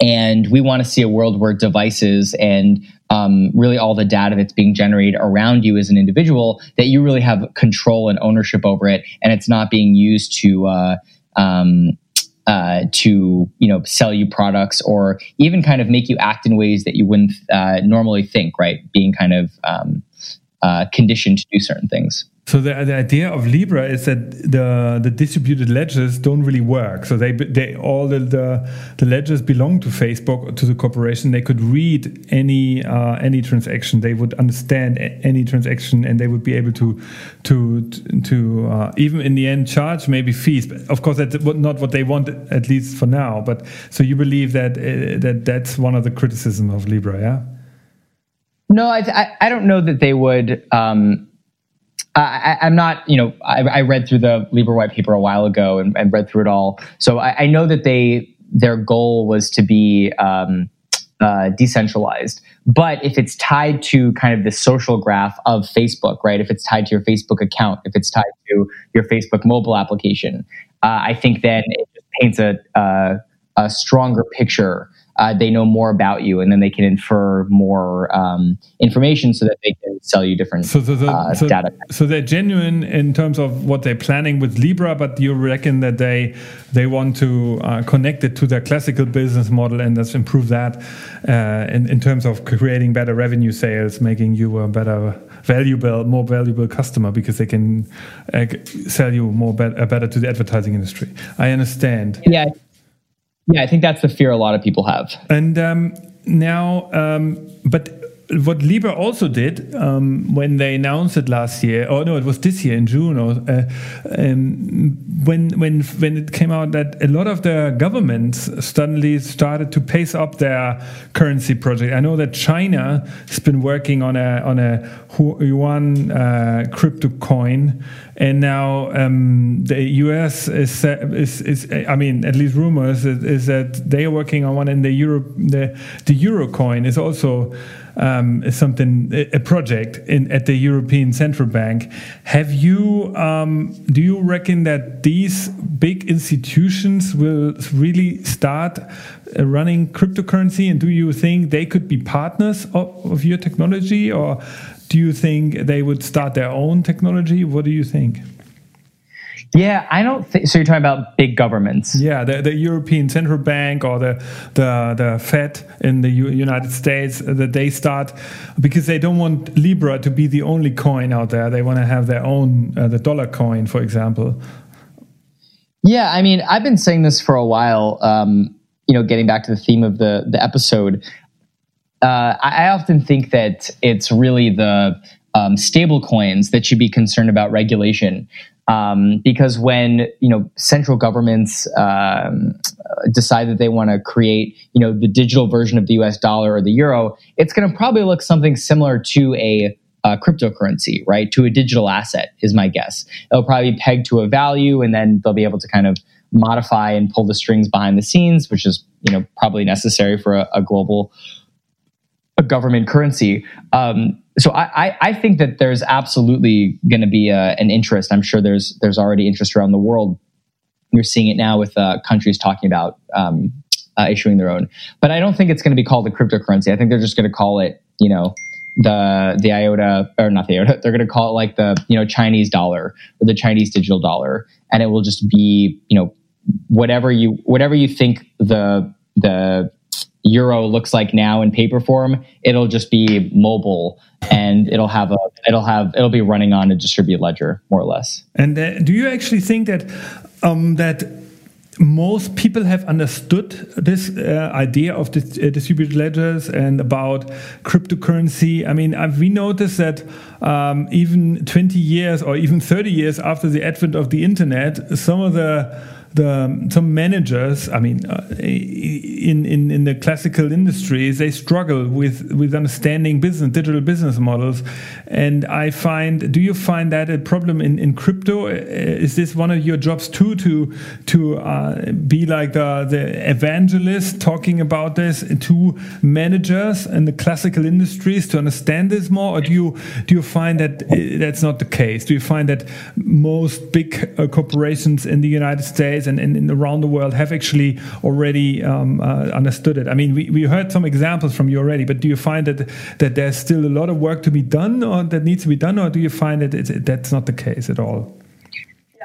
and we want to see a world where devices and um, really all the data that's being generated around you as an individual, that you really have control and ownership over it, and it's not being used to uh, um, uh, to you know sell you products or even kind of make you act in ways that you wouldn't uh, normally think. Right, being kind of um, uh, conditioned to do certain things.
So the, the idea of Libra is that the the distributed ledgers don't really work. So they they all the the, the ledgers belong to Facebook to the corporation. They could read any uh, any transaction. They would understand any transaction, and they would be able to to to uh, even in the end charge maybe fees. But of course, that's not what they want at least for now. But so you believe that uh, that that's one of the criticisms of Libra, yeah?
No, I I, don't know that they would. Um, I, am not, you know, I, I, read through the Libra white paper a while ago and, and read through it all. So I, I, know that they their goal was to be um, uh, decentralized. But if it's tied to kind of the social graph of Facebook, right? If it's tied to your Facebook account, if it's tied to your Facebook mobile application, uh, I think then it paints a, uh, a stronger picture uh, they know more about you, and then they can infer more um, information so that they can sell you different so, so, uh,
so,
data.
So they're genuine in terms of what they're planning with Libra, but you reckon that they they want to uh, connect it to their classical business model and thus improve that uh, in, in terms of creating better revenue sales, making you a better valuable, more valuable customer because they can uh, sell you more be- better to the advertising industry. I understand.
Yeah. Yeah, I think that's the fear a lot of people have.
And um, now, um, but what Libra also did um, when they announced it last year, or no, it was this year in June, or uh, um, when when when it came out that a lot of the governments suddenly started to pace up their currency project. I know that China has been working on a on a yuan uh, crypto coin and now um, the U.S. Is, is, is I mean at least rumors is, is, that they are working on one, and the euro the the euro coin is also um, something a project in at the European Central Bank. Have you um, do you reckon that these big institutions will really start uh, running cryptocurrency, and do you think they could be partners of, of your technology or? Do you think they would start their own technology? What do you think?
Yeah, I don't think so. You're talking about big governments.
Yeah, the, the European Central Bank or the the the Fed in the U United States that they start because they don't want Libra to be the only coin out there. They want to have their own uh, the dollar coin, for example.
Yeah, I mean, I've been saying this for a while. Um, you know, getting back to the theme of the the episode, uh, I often think that it's really the um, stable coins that should be concerned about regulation. Um, because when you know central governments um, decide that they want to create you know the digital version of the U.S. dollar or the euro, it's going to probably look something similar to a, cryptocurrency, right? To a digital asset is my guess. It'll probably be pegged to a value, and then they'll be able to kind of modify and pull the strings behind the scenes, which is you know probably necessary for a, a global a government currency. Um, so I, I, think that there's absolutely going to be a, an interest. I'm sure there's there's already interest around the world. You're seeing it now with uh, countries talking about um, uh, issuing their own. But I don't think it's going to be called a cryptocurrency. I think they're just going to call it, you know, the the IOTA or not the IOTA. <laughs> They're going to call it like the you know Chinese dollar or the Chinese digital dollar, and it will just be you know whatever you whatever you think the the euro looks like now in paper form it'll just be mobile and it'll have a it'll have it'll be running on a distributed ledger more or less
and uh, do you actually think that um, that most people have understood this uh, idea of dis uh, distributed ledgers and about cryptocurrency. I mean, we noticed that um, even 20 years or even 30 years after the advent of the internet, some of the the some managers. I mean, uh, in, in in the classical industries, they struggle with with understanding business, digital business models, and I find. Do you find that a problem in in crypto? Uh, is this one of your jobs too to to uh, be like the the evangelist talking about this to managers in the classical industries to understand this more, or do you do you find that uh, that's not the case? Do you find that most big uh, corporations in the United States and, and, and, around the world have actually already um, uh, understood it? I mean, we, we heard some examples from you already, but do you find that that there's still a lot of work to be done, or that needs to be done, or do you find that that's not the case at all?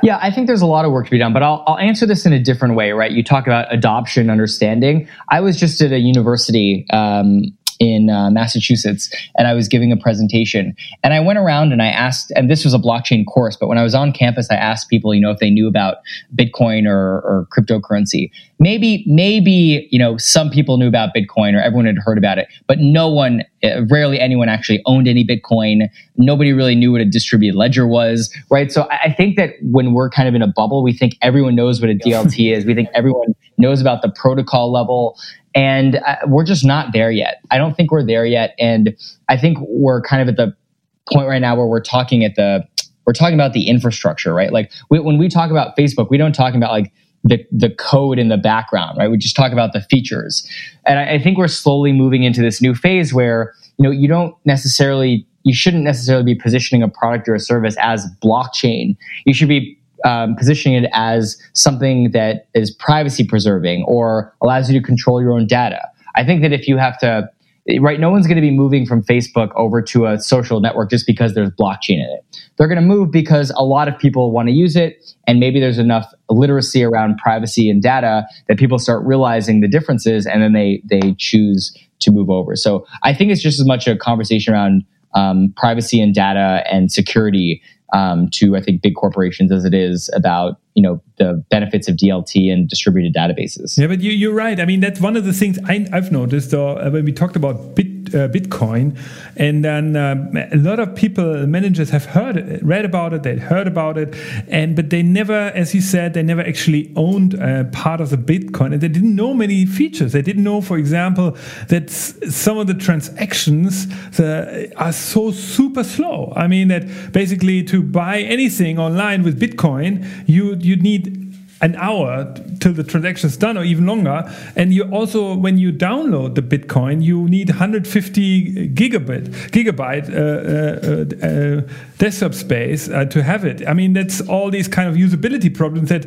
Yeah, I think there's a lot of work to be done, but I'll, I'll answer this in a different way, right? You talk about adoption, understanding. I was just at a university um, in uh, Massachusetts, and I was giving a presentation. And I went around and I asked, and this was a blockchain course, but when I was on campus, I asked people, you know, if they knew about Bitcoin or, or cryptocurrency. Maybe, maybe, you know, some people knew about Bitcoin or everyone had heard about it, but no one, uh, rarely anyone actually owned any Bitcoin. Nobody really knew what a distributed ledger was, right? So I think that when we're kind of in a bubble, we think everyone knows what a DLT is. We think everyone knows about the protocol level and uh, we're just not there yet. I don't think we're there yet. And I think we're kind of at the point right now where we're talking at the, we're talking about the infrastructure, right? Like we, when we talk about Facebook, we don't talk about like the, the code in the background, right? We just talk about the features. And I, I think we're slowly moving into this new phase where, you know, you don't necessarily, you shouldn't necessarily be positioning a product or a service as blockchain. You should be um, positioning it as something that is privacy preserving or allows you to control your own data. I think that if you have to, right, no one's going to be moving from Facebook over to a social network just because there's blockchain in it. They're going to move because a lot of people want to use it, and maybe there's enough literacy around privacy and data that people start realizing the differences, and then they they choose to move over. So I think it's just as much a conversation around um, privacy and data and security um, to I think big corporations as it is about you know the benefits of DLT and distributed databases.
Yeah, but you, are right. I mean, that's one of the things I, have noticed uh, when we talked about Bit uh, Bitcoin, and then um, a lot of people, managers, have heard, read about it, they heard about it, and but they never, as you said, they never actually owned uh, part of the Bitcoin, and they didn't know many features. They didn't know, for example, that some of the transactions the, are so super slow. I mean, that basically to buy anything online with Bitcoin, you you need an hour till the transaction is done or even longer. And you also when you download the bitcoin you need 150 gigabit gigabyte uh, uh, uh, desktop space uh, to have it. I mean that's all these kind of usability problems that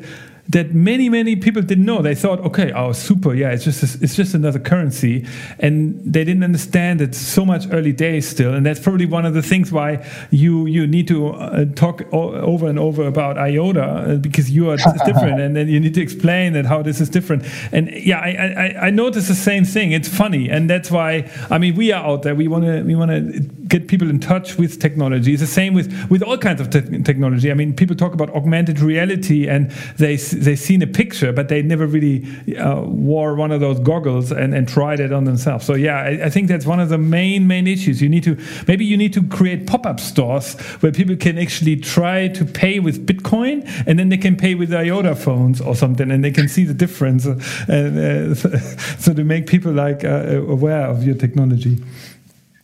that many many people didn't know. They thought, okay, oh super, yeah, it's just a, it's just another currency, and they didn't understand it's so much early days still, and that's probably one of the things why you you need to uh, talk over and over about IOTA uh, because you are different, <laughs> and then you need to explain that how this is different. And yeah, I I, I notice the same thing. It's funny, and that's why I mean we are out there. We want to we want to get people in touch with technology. It's the same with with all kinds of te technology. I mean, people talk about augmented reality, and they they seen a picture, but they never really uh, wore one of those goggles and, and tried it on themselves. So yeah, I, I, think that's one of the main main issues. You need to maybe you need to create pop up stores where people can actually try to pay with Bitcoin, and then they can pay with IOTA phones or something, and they can see the difference. Uh, uh, <laughs> so to make people like uh, aware of your technology.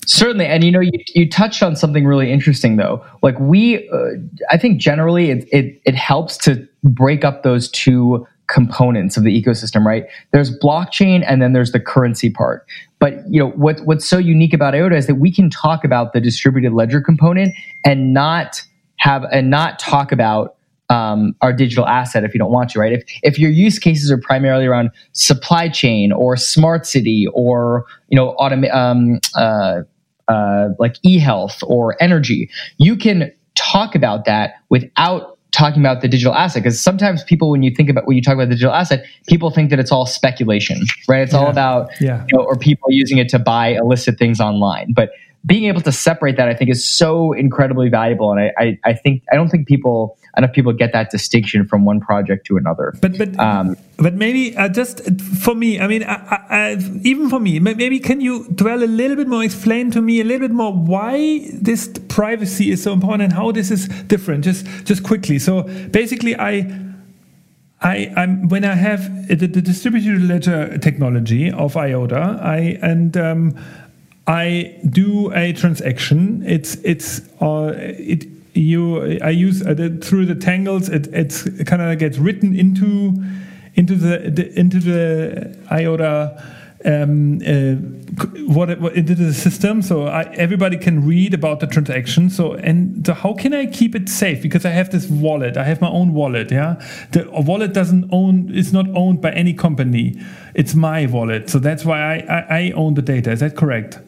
Certainly, and you know, you, you touched on something really interesting, though. Like we, uh, I think generally it, it it helps to break up those two components of the ecosystem, right? There's blockchain, and then there's the currency part. But you know, what what's so unique about IOTA is that we can talk about the distributed ledger component and not have and not talk about um, our digital asset if you don't want to, right? If if your use cases are primarily around supply chain or smart city or you know autom- um, uh, uh, like e-health or energy, you can talk about that without talking about the digital asset because sometimes people when you think about when you talk about the digital asset people think that it's all speculation right it's yeah. all about yeah. You know, or people using it to buy illicit things online but being able to separate that, I think, is so incredibly valuable. And I, I, I, think I don't think people enough people get that distinction from one project to another.
But but um, but maybe uh, just for me, I mean, I, I, even for me, maybe can you dwell a little bit more, explain to me a little bit more why this privacy is so important and how this is different, just just quickly. So basically, I I, I'm when I have the, the distributed ledger technology of IOTA, I and um, I do a transaction. It's it's uh, it you I use uh, the, through the tangles. It it's kind of gets written into into the, the into the IOTA um, uh, what, into the system, so I, everybody can read about the transaction. So and so how can I keep it safe? Because I have this wallet, I have my own wallet. Yeah, the wallet doesn't own, it's not owned by any company. It's my wallet, so that's why I, I, I own the data. Is that correct?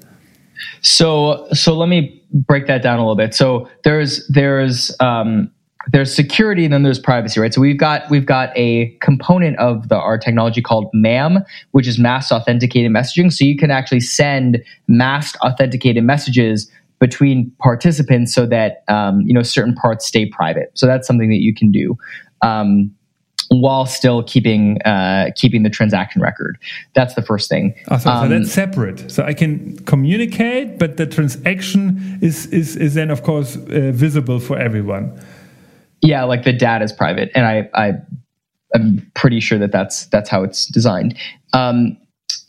So so let me break that down a little bit. So there's there's um, there's security and then there's privacy, right? So we've got we've got a component of the our technology called MAM, which is masked authenticated messaging. So you can actually send masked authenticated messages between participants so that um, you know certain parts stay private. So that's something that you can do. Um, while still keeping uh, keeping the transaction record. That's the first thing.
Oh, so, um, so, that's separate. So I can communicate, but the transaction is is, is then of course uh, visible for everyone.
Yeah, like the data is private, and I, I I'm pretty sure that that's that's how it's designed. Um,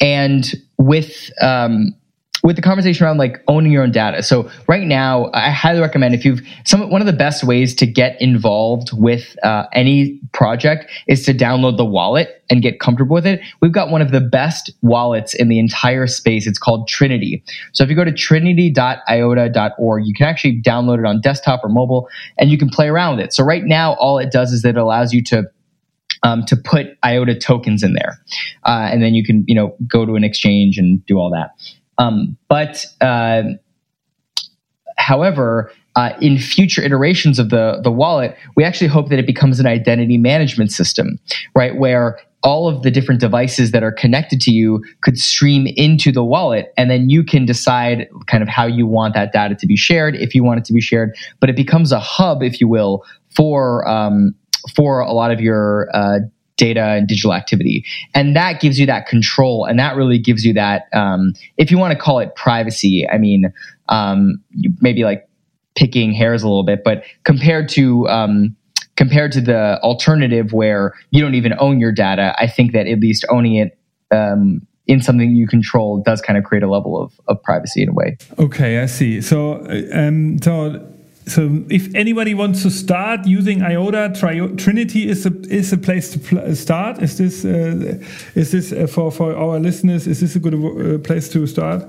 and with um, with the conversation around like owning your own data. So right now, I highly recommend if you've some one of the best ways to get involved with uh, any project is to download the wallet and get comfortable with it. We've got one of the best wallets in the entire space. It's called Trinity. So if you go to trinity.iota.org, you can actually download it on desktop or mobile, and you can play around with it. So right now, all it does is that it allows you to um, to put IOTA tokens in there, uh, and then you can you know go to an exchange and do all that. Um, but uh, however, uh, in future iterations of the the wallet, we actually hope that it becomes an identity management system, right? Where all of the different devices that are connected to you could stream into the wallet and then you can decide kind of how you want that data to be shared if you want it to be shared but it becomes a hub if you will for um, for a lot of your uh, data and digital activity. And that gives you that control. And that really gives you that, um, if you want to call it privacy, I mean, um, maybe like picking hairs a little bit, but compared to, um, compared to the alternative where you don't even own your data, I think that at least owning it, um, in something you control does kind of create a level of, of privacy in a way.
Okay, I see. So, um, so so if anybody wants to start using IOTA, Trinity is a is a place to start. Is this uh, is this uh, for for our listeners? Is this a good uh, place to start?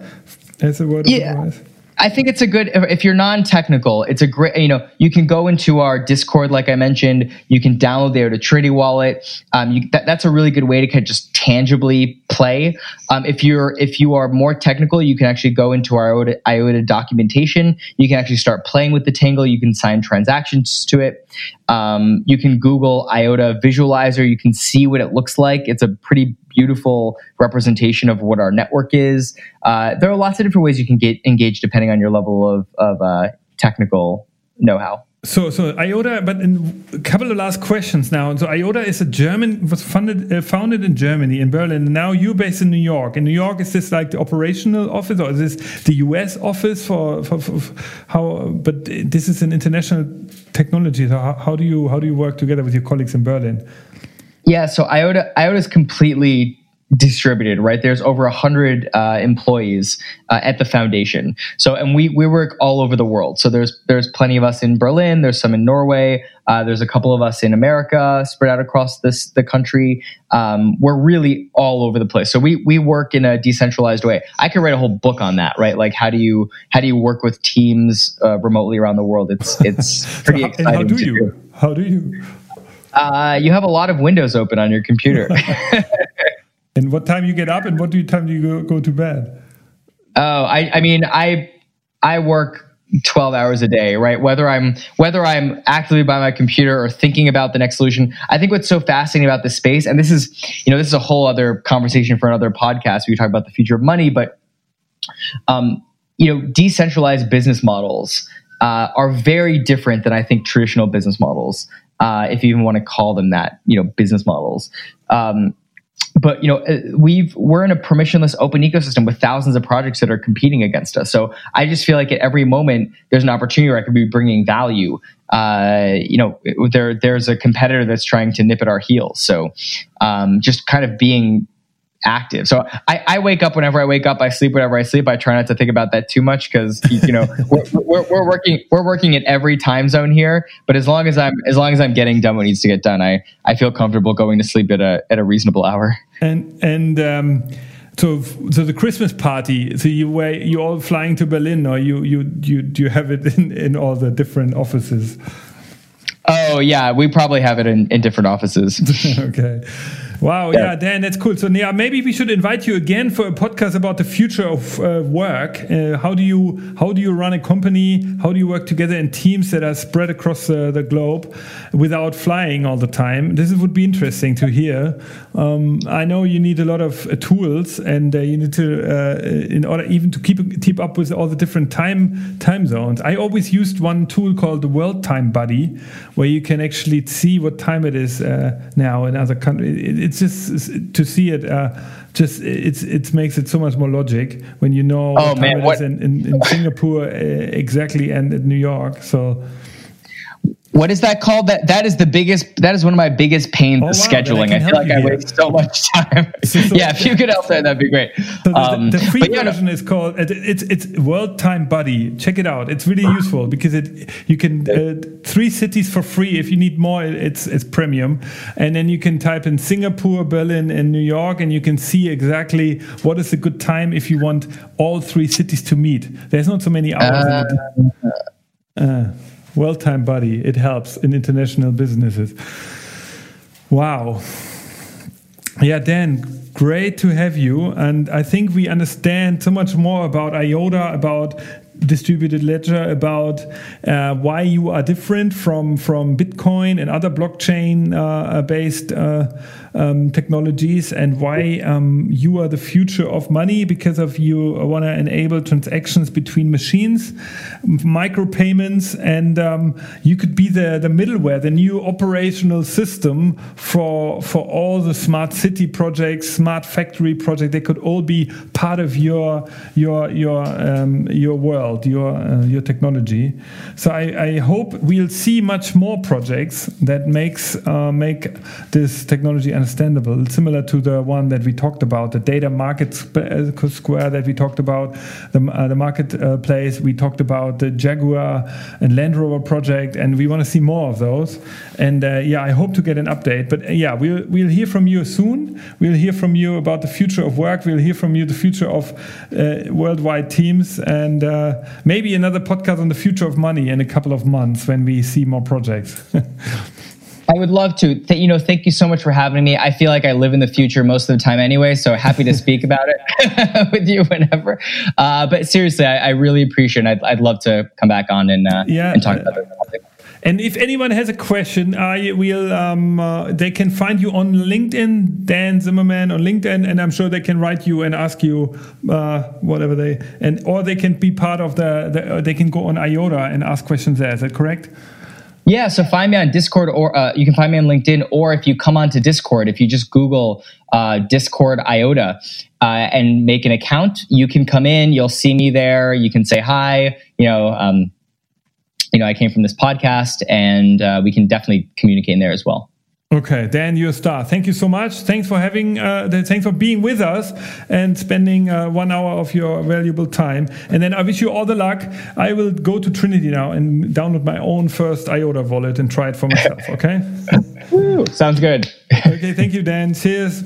As a word
yeah. of advice. I think it's a good if you're non-technical. It's a great you know you can go into our Discord like I mentioned. You can download to Trinity Wallet. Um, you, that, that's a really good way to kind of just tangibly play. Um, if you're if you are more technical, you can actually go into our IOTA, IOTA documentation. You can actually start playing with the Tangle. You can sign transactions to it. Um, you can Google IOTA Visualizer. You can see what it looks like. It's a pretty beautiful representation of what our network is. Uh, there are lots of different ways you can get engaged depending on your level of, of uh, technical know-how.
So, so IOTA, but in a couple of last questions now. So, IOTA is a German, was funded, uh, founded in Germany, in Berlin. And now you're based in New York. In New York, is this like the operational office, or is this the US office for, for, for how? But this is an international technology. So, how, how do you how do you work together with your colleagues in Berlin?
Yeah, so IOTA IOTA is completely distributed right? There's over 100 uh, employees uh, at the foundation. So and we we work all over the world. So there's there's plenty of us in berlin there's some in norway uh, there's a couple of us in america spread out across this the country. Um, we're really all over the place. So we we work in a decentralized way. I could write a whole book on that right? Like how do you how do you work with teams uh, remotely around the world? It's it's <laughs> pretty so how, exciting
how do you? do. how do you
uh, you have a lot of windows open on your computer. <laughs> <laughs>
and what time you get up and what time do you go, go to bed?
Oh, I, I mean, I I work 12 hours a day right whether i'm whether i'm actively by my computer or thinking about the next solution i think what's so fascinating about this space and this is you know this is a whole other conversation for another podcast we talk about the future of money but um, you know decentralized business models uh, are very different than i think traditional business models uh, if you even want to call them that, you know, business models. Um, but you know uh, we've we're in a permissionless open ecosystem with thousands of projects that are competing against us. So i just feel like at every moment there's an opportunity where i could be bringing value. Uh, you know there there's a competitor that's trying to nip at our heels. So um, just kind of being active. So I, I, wake up whenever I wake up. I sleep whenever I sleep. I try not to think about that too much because you know <laughs> we're, we're, we're, working we're working in every time zone here. But as long as I'm as long as I'm getting done what needs to get done, I I feel comfortable going to sleep at a at a reasonable hour.
And and. Um, so, so the Christmas party. So you were you all flying to Berlin, or you you you do you have it <laughs> in, in all the different offices?
Oh yeah, we probably have it in, in different offices. <laughs>
okay. Wow, yeah. yeah. Dan, that's cool. So, yeah, maybe we should invite you again for a podcast about the future of uh, work. Uh, how do you how do you run a company? How do you work together in teams that are spread across uh, the globe without flying all the time? This would be interesting to hear. Um, I know you need a lot of uh, tools, and uh, you need to uh, in order even to keep keep up with all the different time time zones. I always used one tool called the World Time Buddy, where you can actually see what time it is now in other countries. It, it's just to see it. Uh, just it's it makes it so much more logic when you know
oh, man, what?
in, in, in Singapore uh, exactly and in New York. So
what is that called? That that is the biggest. That is one of my biggest pains. Oh, wow, scheduling. I, I feel like I waste so much <laughs> time. So, so yeah, if you could help that, that'd be great.
So um, the, the, free version is called it's it's World Time Buddy. Check it out. It's really useful because it you can uh, three cities for free. If you need more, it's it's premium, and then you can type in Singapore, Berlin, and New York, and you can see exactly what is a good time if you want all three cities to meet. There's not so many hours. Uh, uh, World Time Buddy. It helps in international businesses. Wow. Yeah, Dan, great to have you. And I think we understand so much more about IOTA, about distributed ledger about uh, why you are different from from Bitcoin and other blockchain uh, based uh, um, technologies and why um, you are the future of money because of you want to enable transactions between machines, micropayments, and um, you could be the, the middleware, the new operational system for for all the smart city projects, smart factory projects. They could all be part of your your your um, your world, your uh, your technology. So I, I, hope we'll see much more projects that makes uh, make this technology understandable, similar to the one that we talked about, the data market uh, square that we talked about, the, uh, the marketplace. Uh, we talked about the Jaguar and Land Rover project, and we want to see more of those. And uh, yeah, I hope to get an update. But uh, yeah, we'll we'll hear from you soon. We'll hear from you about the future of work. We'll hear from you the future of worldwide teams, and maybe another podcast on the future of money in a couple of months when we see more projects. <laughs>
I would love to. Th- you know, thank you so much for having me. I feel like I live in the future most of the time anyway, so happy to speak about it <laughs> with you whenever. Uh, but seriously, I, I, really appreciate it. I'd, I'd, love to come back on and, uh, yeah, and talk about it.
And if anyone has a question, I will. Um, uh, they can find you on LinkedIn, Dan Simerman on LinkedIn, and I'm sure they can write you and ask you uh, whatever they and or they can be part of the. the they can go on IOTA and ask questions there. Is that correct?
Yeah, so find me on Discord, or uh, you can find me on LinkedIn, or if you come onto Discord, if you just Google uh, Discord IOTA uh, and make an account, you can come in. You'll see me there. You can say hi. You know, um, you know, I came from this podcast, and uh, we can definitely communicate in there as well.
Okay, Dan, you're a star. Thank you so much. Thanks for having, uh, thanks for being with us and spending uh, one hour of your valuable time. And then I wish you all the luck. I will go to Trinity now and download my own first IOTA wallet and try it for myself. Okay. <laughs>
Sounds good.
okay. Thank you, Dan. Cheers.